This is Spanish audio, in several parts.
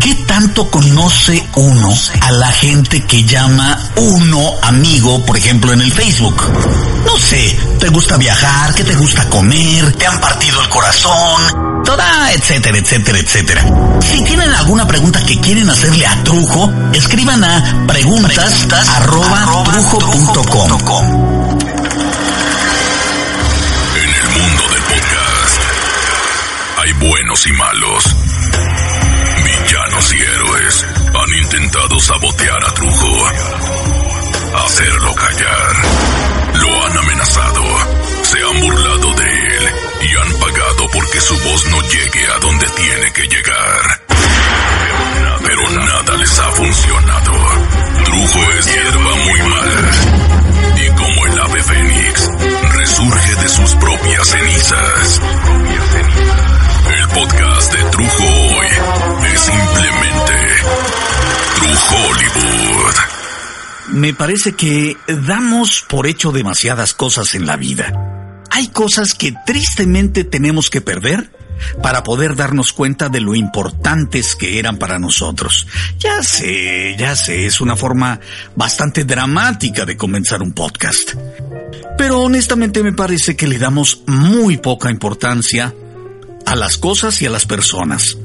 ¿Qué tanto conoce uno a la gente que llama uno amigo, por ejemplo, en el Facebook? No sé, ¿te gusta viajar? ¿Qué te gusta comer? ¿Te han partido el corazón? Toda, etcétera, etcétera, etcétera. Si tienen alguna pregunta que quieren hacerle a Trujo, escriban a preguntas, En el mundo del podcast hay buenos y malos Me parece que damos por hecho demasiadas cosas en la vida. Hay cosas que tristemente tenemos que perder para poder darnos cuenta de lo importantes que eran para nosotros. Ya sé, ya sé, es una forma bastante dramática de comenzar un podcast. Pero honestamente me parece que le damos muy poca importancia a las cosas y a las personas.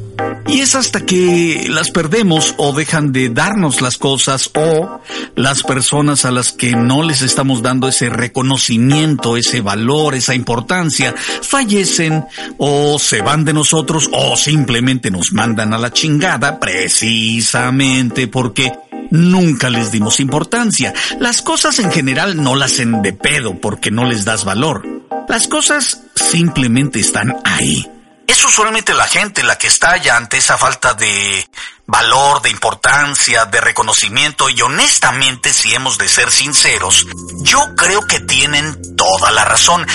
Y es hasta que las perdemos o dejan de darnos las cosas o las personas a las que no les estamos dando ese reconocimiento, ese valor, esa importancia, fallecen o se van de nosotros o simplemente nos mandan a la chingada precisamente porque nunca les dimos importancia. Las cosas en general no las hacen de pedo porque no les das valor. Las cosas simplemente están ahí. Es usualmente la gente la que estalla ante esa falta de valor, de importancia, de reconocimiento y honestamente, si hemos de ser sinceros, yo creo que tienen toda la razón.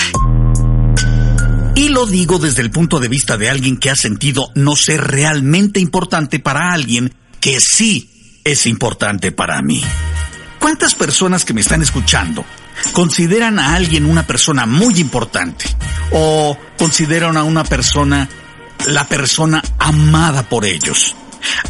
Y lo digo desde el punto de vista de alguien que ha sentido no ser realmente importante para alguien que sí es importante para mí. ¿Cuántas personas que me están escuchando consideran a alguien una persona muy importante o consideran a una persona la persona amada por ellos?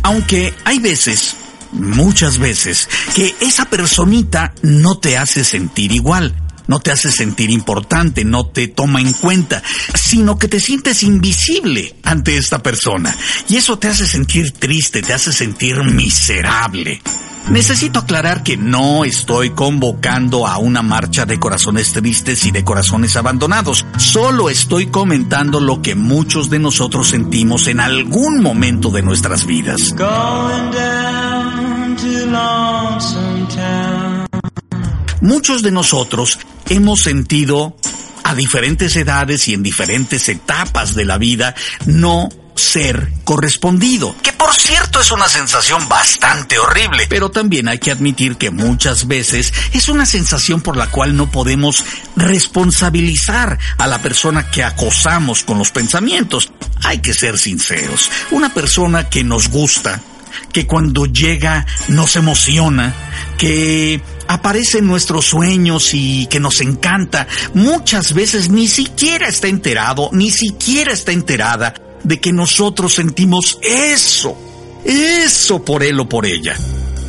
Aunque hay veces, muchas veces, que esa personita no te hace sentir igual, no te hace sentir importante, no te toma en cuenta, sino que te sientes invisible ante esta persona. Y eso te hace sentir triste, te hace sentir miserable. Necesito aclarar que no estoy convocando a una marcha de corazones tristes y de corazones abandonados. Solo estoy comentando lo que muchos de nosotros sentimos en algún momento de nuestras vidas. Muchos de nosotros hemos sentido a diferentes edades y en diferentes etapas de la vida no ser correspondido. Que por cierto es una sensación bastante horrible. Pero también hay que admitir que muchas veces es una sensación por la cual no podemos responsabilizar a la persona que acosamos con los pensamientos. Hay que ser sinceros. Una persona que nos gusta, que cuando llega nos emociona, que aparece en nuestros sueños y que nos encanta, muchas veces ni siquiera está enterado, ni siquiera está enterada de que nosotros sentimos eso, eso por él o por ella.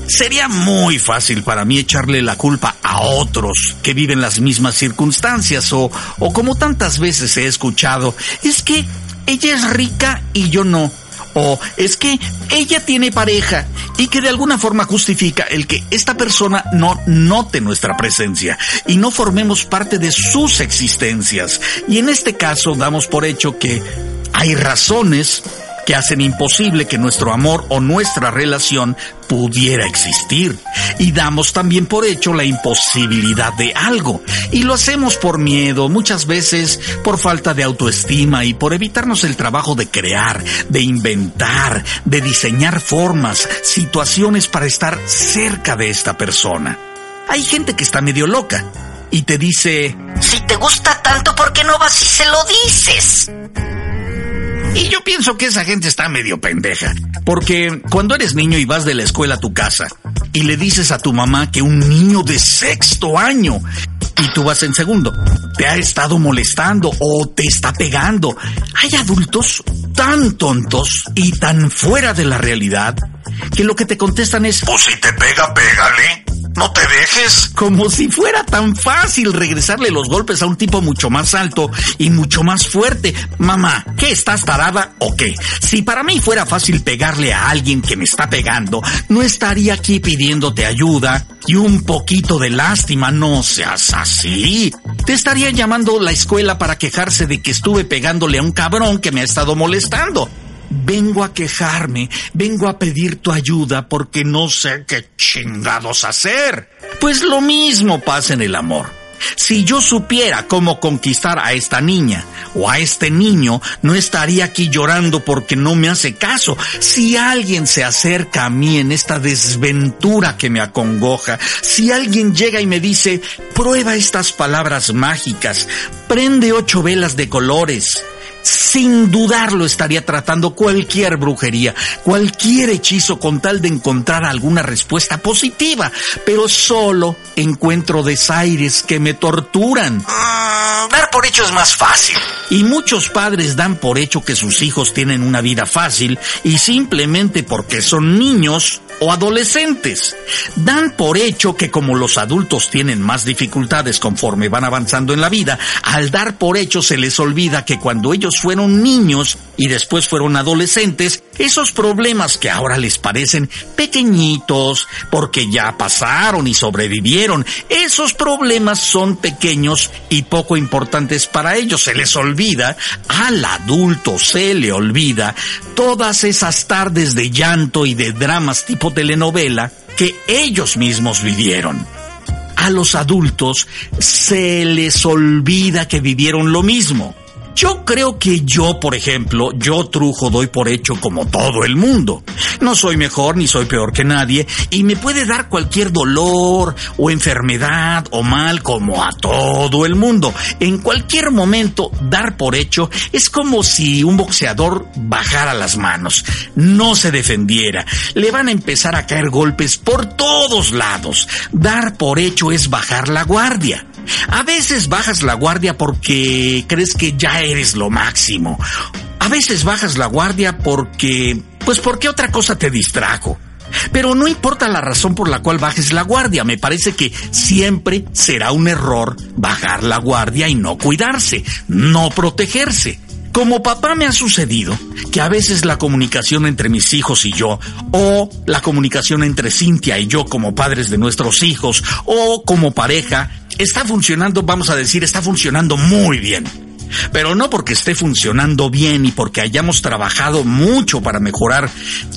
Sería muy fácil para mí echarle la culpa a otros que viven las mismas circunstancias o, o como tantas veces he escuchado, es que ella es rica y yo no. O es que ella tiene pareja y que de alguna forma justifica el que esta persona no note nuestra presencia y no formemos parte de sus existencias. Y en este caso damos por hecho que hay razones que hacen imposible que nuestro amor o nuestra relación pudiera existir. Y damos también por hecho la imposibilidad de algo. Y lo hacemos por miedo, muchas veces por falta de autoestima y por evitarnos el trabajo de crear, de inventar, de diseñar formas, situaciones para estar cerca de esta persona. Hay gente que está medio loca y te dice, si te gusta tanto, ¿por qué no vas y se lo dices? Y yo pienso que esa gente está medio pendeja. Porque cuando eres niño y vas de la escuela a tu casa y le dices a tu mamá que un niño de sexto año y tú vas en segundo. Te ha estado molestando o te está pegando. Hay adultos tan tontos y tan fuera de la realidad que lo que te contestan es, pues si te pega, pégale. No te dejes. Como si fuera tan fácil regresarle los golpes a un tipo mucho más alto y mucho más fuerte. Mamá, ¿qué estás tarada o qué? Si para mí fuera fácil pegarle a alguien que me está pegando, no estaría aquí pidiéndote ayuda y un poquito de lástima. No seas así. Te estaría llamando la escuela para quejarse de que estuve pegándole a un cabrón que me ha estado molestando vengo a quejarme, vengo a pedir tu ayuda porque no sé qué chingados hacer. Pues lo mismo pasa en el amor. Si yo supiera cómo conquistar a esta niña o a este niño, no estaría aquí llorando porque no me hace caso. Si alguien se acerca a mí en esta desventura que me acongoja, si alguien llega y me dice, prueba estas palabras mágicas, prende ocho velas de colores, sin dudarlo estaría tratando cualquier brujería, cualquier hechizo con tal de encontrar alguna respuesta positiva, pero solo encuentro desaires que me torturan. Ah, dar por hecho es más fácil. Y muchos padres dan por hecho que sus hijos tienen una vida fácil y simplemente porque son niños o adolescentes. Dan por hecho que como los adultos tienen más dificultades conforme van avanzando en la vida, al dar por hecho se les olvida que cuando ellos fueron niños y después fueron adolescentes, esos problemas que ahora les parecen pequeñitos porque ya pasaron y sobrevivieron, esos problemas son pequeños y poco importantes para ellos. Se les olvida, al adulto se le olvida todas esas tardes de llanto y de dramas tipo telenovela que ellos mismos vivieron. A los adultos se les olvida que vivieron lo mismo. Yo creo que yo, por ejemplo, yo Trujo doy por hecho como todo el mundo. No soy mejor ni soy peor que nadie y me puede dar cualquier dolor o enfermedad o mal como a todo el mundo. En cualquier momento dar por hecho es como si un boxeador bajara las manos, no se defendiera. Le van a empezar a caer golpes por todos lados. Dar por hecho es bajar la guardia. A veces bajas la guardia porque crees que ya eres lo máximo. A veces bajas la guardia porque... pues porque otra cosa te distrajo. Pero no importa la razón por la cual bajes la guardia, me parece que siempre será un error bajar la guardia y no cuidarse, no protegerse. Como papá me ha sucedido que a veces la comunicación entre mis hijos y yo, o la comunicación entre Cintia y yo como padres de nuestros hijos, o como pareja, está funcionando, vamos a decir, está funcionando muy bien. Pero no porque esté funcionando bien y porque hayamos trabajado mucho para mejorar.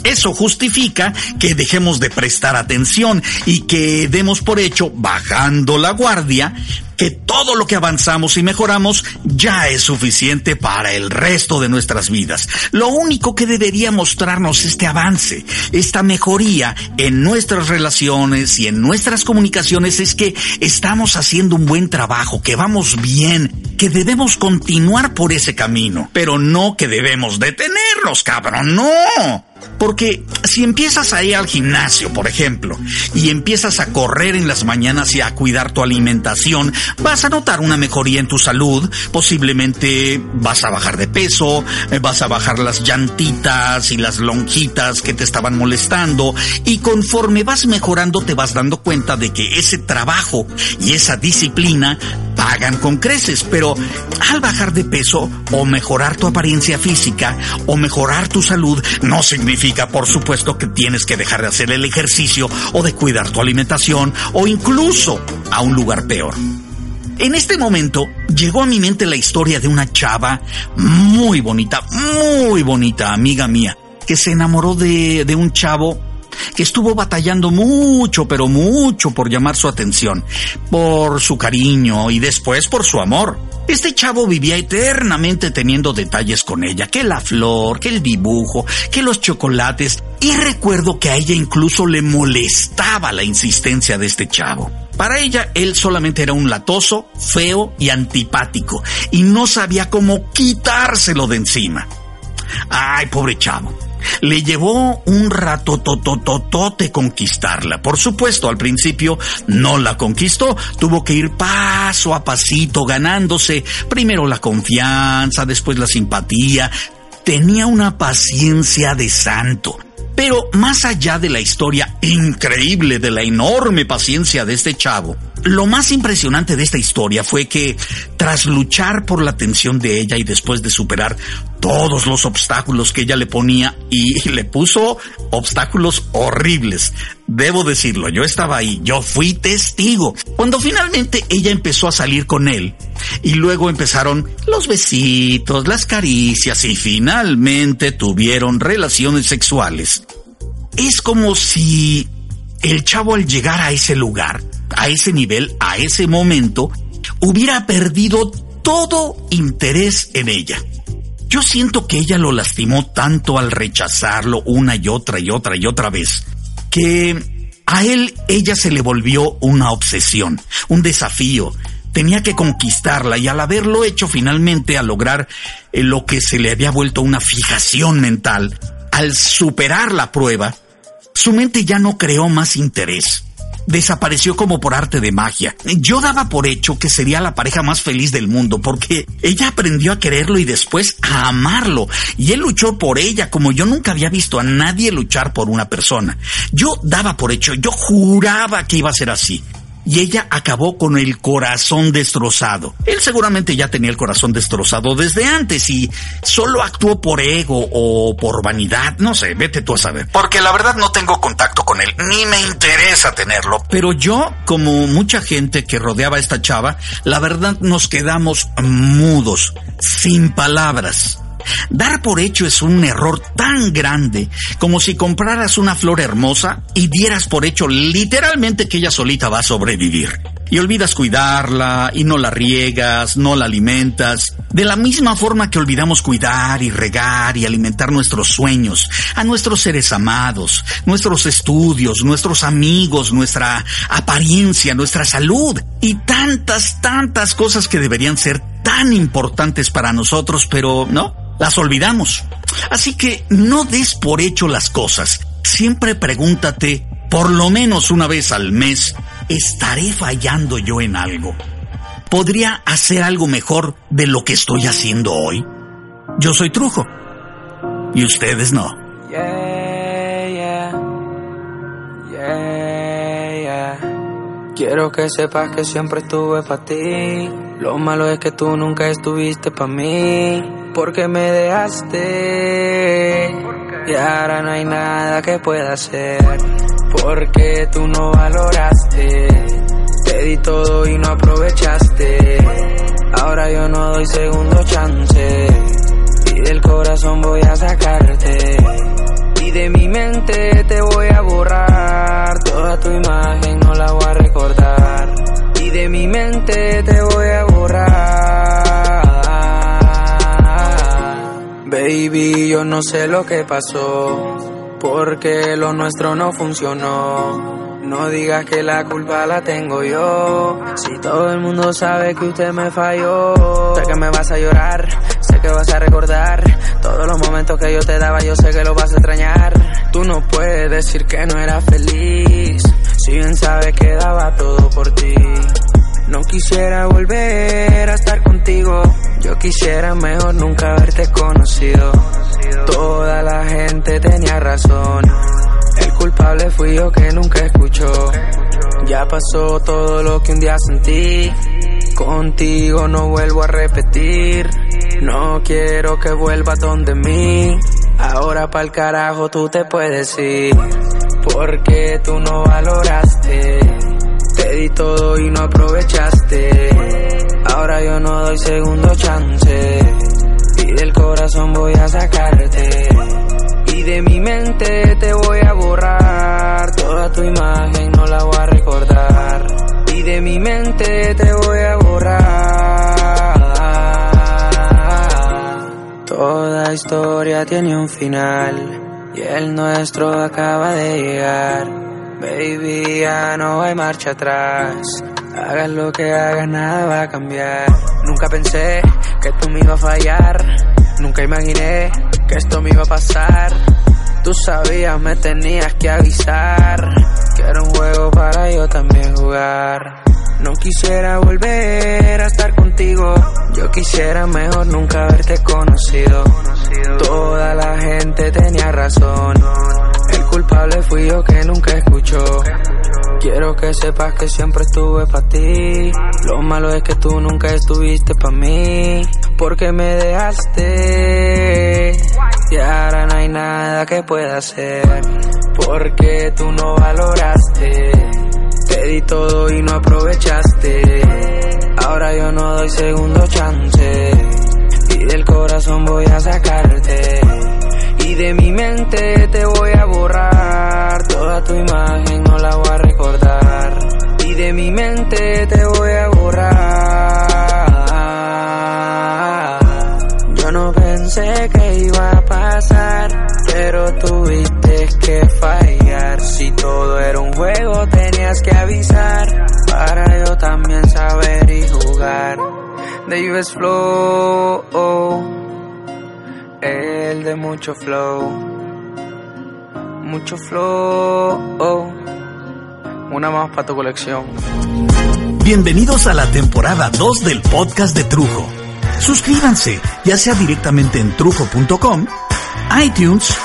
Eso justifica que dejemos de prestar atención y que demos por hecho, bajando la guardia, que todo lo que avanzamos y mejoramos ya es suficiente para el resto de nuestras vidas. Lo único que debería mostrarnos este avance, esta mejoría en nuestras relaciones y en nuestras comunicaciones es que estamos haciendo un buen trabajo, que vamos bien, que debemos continuar por ese camino, pero no que debemos detenernos, cabrón, no. Porque si empiezas a ir al gimnasio, por ejemplo, y empiezas a correr en las mañanas y a cuidar tu alimentación, vas a notar una mejoría en tu salud, posiblemente vas a bajar de peso, eh, vas a bajar las llantitas y las lonjitas que te estaban molestando, y conforme vas mejorando te vas dando cuenta de que ese trabajo y esa disciplina pagan con creces, pero al bajar de peso o mejorar tu apariencia física o mejorar tu salud no significa por supuesto que tienes que dejar de hacer el ejercicio o de cuidar tu alimentación o incluso a un lugar peor. En este momento llegó a mi mente la historia de una chava muy bonita, muy bonita, amiga mía, que se enamoró de, de un chavo que estuvo batallando mucho, pero mucho por llamar su atención, por su cariño y después por su amor. Este chavo vivía eternamente teniendo detalles con ella, que la flor, que el dibujo, que los chocolates, y recuerdo que a ella incluso le molestaba la insistencia de este chavo. Para ella, él solamente era un latoso, feo y antipático, y no sabía cómo quitárselo de encima. Ay, pobre chavo. Le llevó un rato totototote conquistarla. Por supuesto, al principio no la conquistó. Tuvo que ir paso a pasito ganándose primero la confianza, después la simpatía. Tenía una paciencia de santo. Pero más allá de la historia increíble de la enorme paciencia de este chavo, lo más impresionante de esta historia fue que, tras luchar por la atención de ella y después de superar todos los obstáculos que ella le ponía, y le puso obstáculos horribles, debo decirlo, yo estaba ahí, yo fui testigo. Cuando finalmente ella empezó a salir con él, y luego empezaron los besitos, las caricias, y finalmente tuvieron relaciones sexuales. Es como si el chavo al llegar a ese lugar a ese nivel, a ese momento, hubiera perdido todo interés en ella. Yo siento que ella lo lastimó tanto al rechazarlo una y otra y otra y otra vez, que a él ella se le volvió una obsesión, un desafío. Tenía que conquistarla y al haberlo hecho finalmente a lograr eh, lo que se le había vuelto una fijación mental, al superar la prueba, su mente ya no creó más interés desapareció como por arte de magia. Yo daba por hecho que sería la pareja más feliz del mundo porque ella aprendió a quererlo y después a amarlo. Y él luchó por ella como yo nunca había visto a nadie luchar por una persona. Yo daba por hecho, yo juraba que iba a ser así y ella acabó con el corazón destrozado. Él seguramente ya tenía el corazón destrozado desde antes y solo actuó por ego o por vanidad, no sé, vete tú a saber. Porque la verdad no tengo contacto con él, ni me interesa tenerlo. Pero yo, como mucha gente que rodeaba a esta chava, la verdad nos quedamos mudos, sin palabras. Dar por hecho es un error tan grande como si compraras una flor hermosa y dieras por hecho literalmente que ella solita va a sobrevivir. Y olvidas cuidarla y no la riegas, no la alimentas. De la misma forma que olvidamos cuidar y regar y alimentar nuestros sueños, a nuestros seres amados, nuestros estudios, nuestros amigos, nuestra apariencia, nuestra salud y tantas, tantas cosas que deberían ser tan importantes para nosotros, pero no, las olvidamos. Así que no des por hecho las cosas. Siempre pregúntate, por lo menos una vez al mes, ¿estaré fallando yo en algo? ¿Podría hacer algo mejor de lo que estoy haciendo hoy? Yo soy Trujo. Y ustedes no. Quiero que sepas que siempre estuve para ti. Lo malo es que tú nunca estuviste para mí. Porque me dejaste. Y ahora no hay nada que pueda hacer. Porque tú no valoraste. Te di todo y no aprovechaste. Ahora yo no doy segundo chance. Y del corazón voy a sacarte. Y de mi mente te voy a borrar. Toda tu imagen no la voy a recordar. Y de mi mente te voy a borrar. Baby, yo no sé lo que pasó. Porque lo nuestro no funcionó. No digas que la culpa la tengo yo. Si todo el mundo sabe que usted me falló. Sé que me vas a llorar, sé que vas a recordar. Todos los momentos que yo te daba, yo sé que lo vas a extrañar. Tú no puedes decir que no era feliz. Si bien sabes que daba todo por ti. No quisiera volver a estar contigo. Yo quisiera mejor nunca haberte conocido. Toda la gente tenía razón. El culpable fui yo que nunca escuchó. Ya pasó todo lo que un día sentí. Contigo no vuelvo a repetir. No quiero que vuelvas donde mí. Ahora pa'l carajo tú te puedes ir. Porque tú no valoraste. Te di todo y no aprovechaste. Ahora yo no doy segundo chance. Y del corazón voy a sacarte. Y de mi mente te voy a borrar. Toda tu imagen no la voy a recordar. Y de mi mente te voy a borrar. Toda historia tiene un final. Y el nuestro acaba de llegar. Baby, ya no hay marcha atrás. Hagas lo que hagas, nada va a cambiar. Nunca pensé que tú me ibas a fallar. Nunca imaginé que esto me iba a pasar. Tú sabías, me tenías que avisar. Que era un juego para yo también jugar. No quisiera volver a estar contigo. Yo quisiera mejor nunca haberte conocido. Toda la gente tenía razón. El culpable fui yo que nunca escuchó. Quiero que sepas que siempre estuve para ti. Lo malo es que tú nunca estuviste para mí. Porque me dejaste. Y ahora no hay nada que pueda hacer. Porque tú no valoraste. Te di todo y no aprovechaste. Ahora yo no doy segundo chance. Y del corazón voy a sacarte. Y de mi mente te voy a borrar. Toda tu imagen no la voy a recordar. Y de mi mente te voy a avisar. Para yo también saber y jugar. Davis Flow. El de mucho flow. Mucho flow. Una más para tu colección. Bienvenidos a la temporada 2 del podcast de Trujo. Suscríbanse, ya sea directamente en trujo.com, iTunes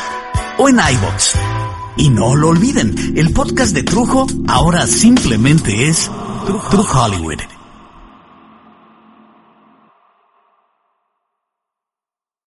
o en iBox. Y no lo olviden, el podcast de Trujo ahora simplemente es True Hollywood.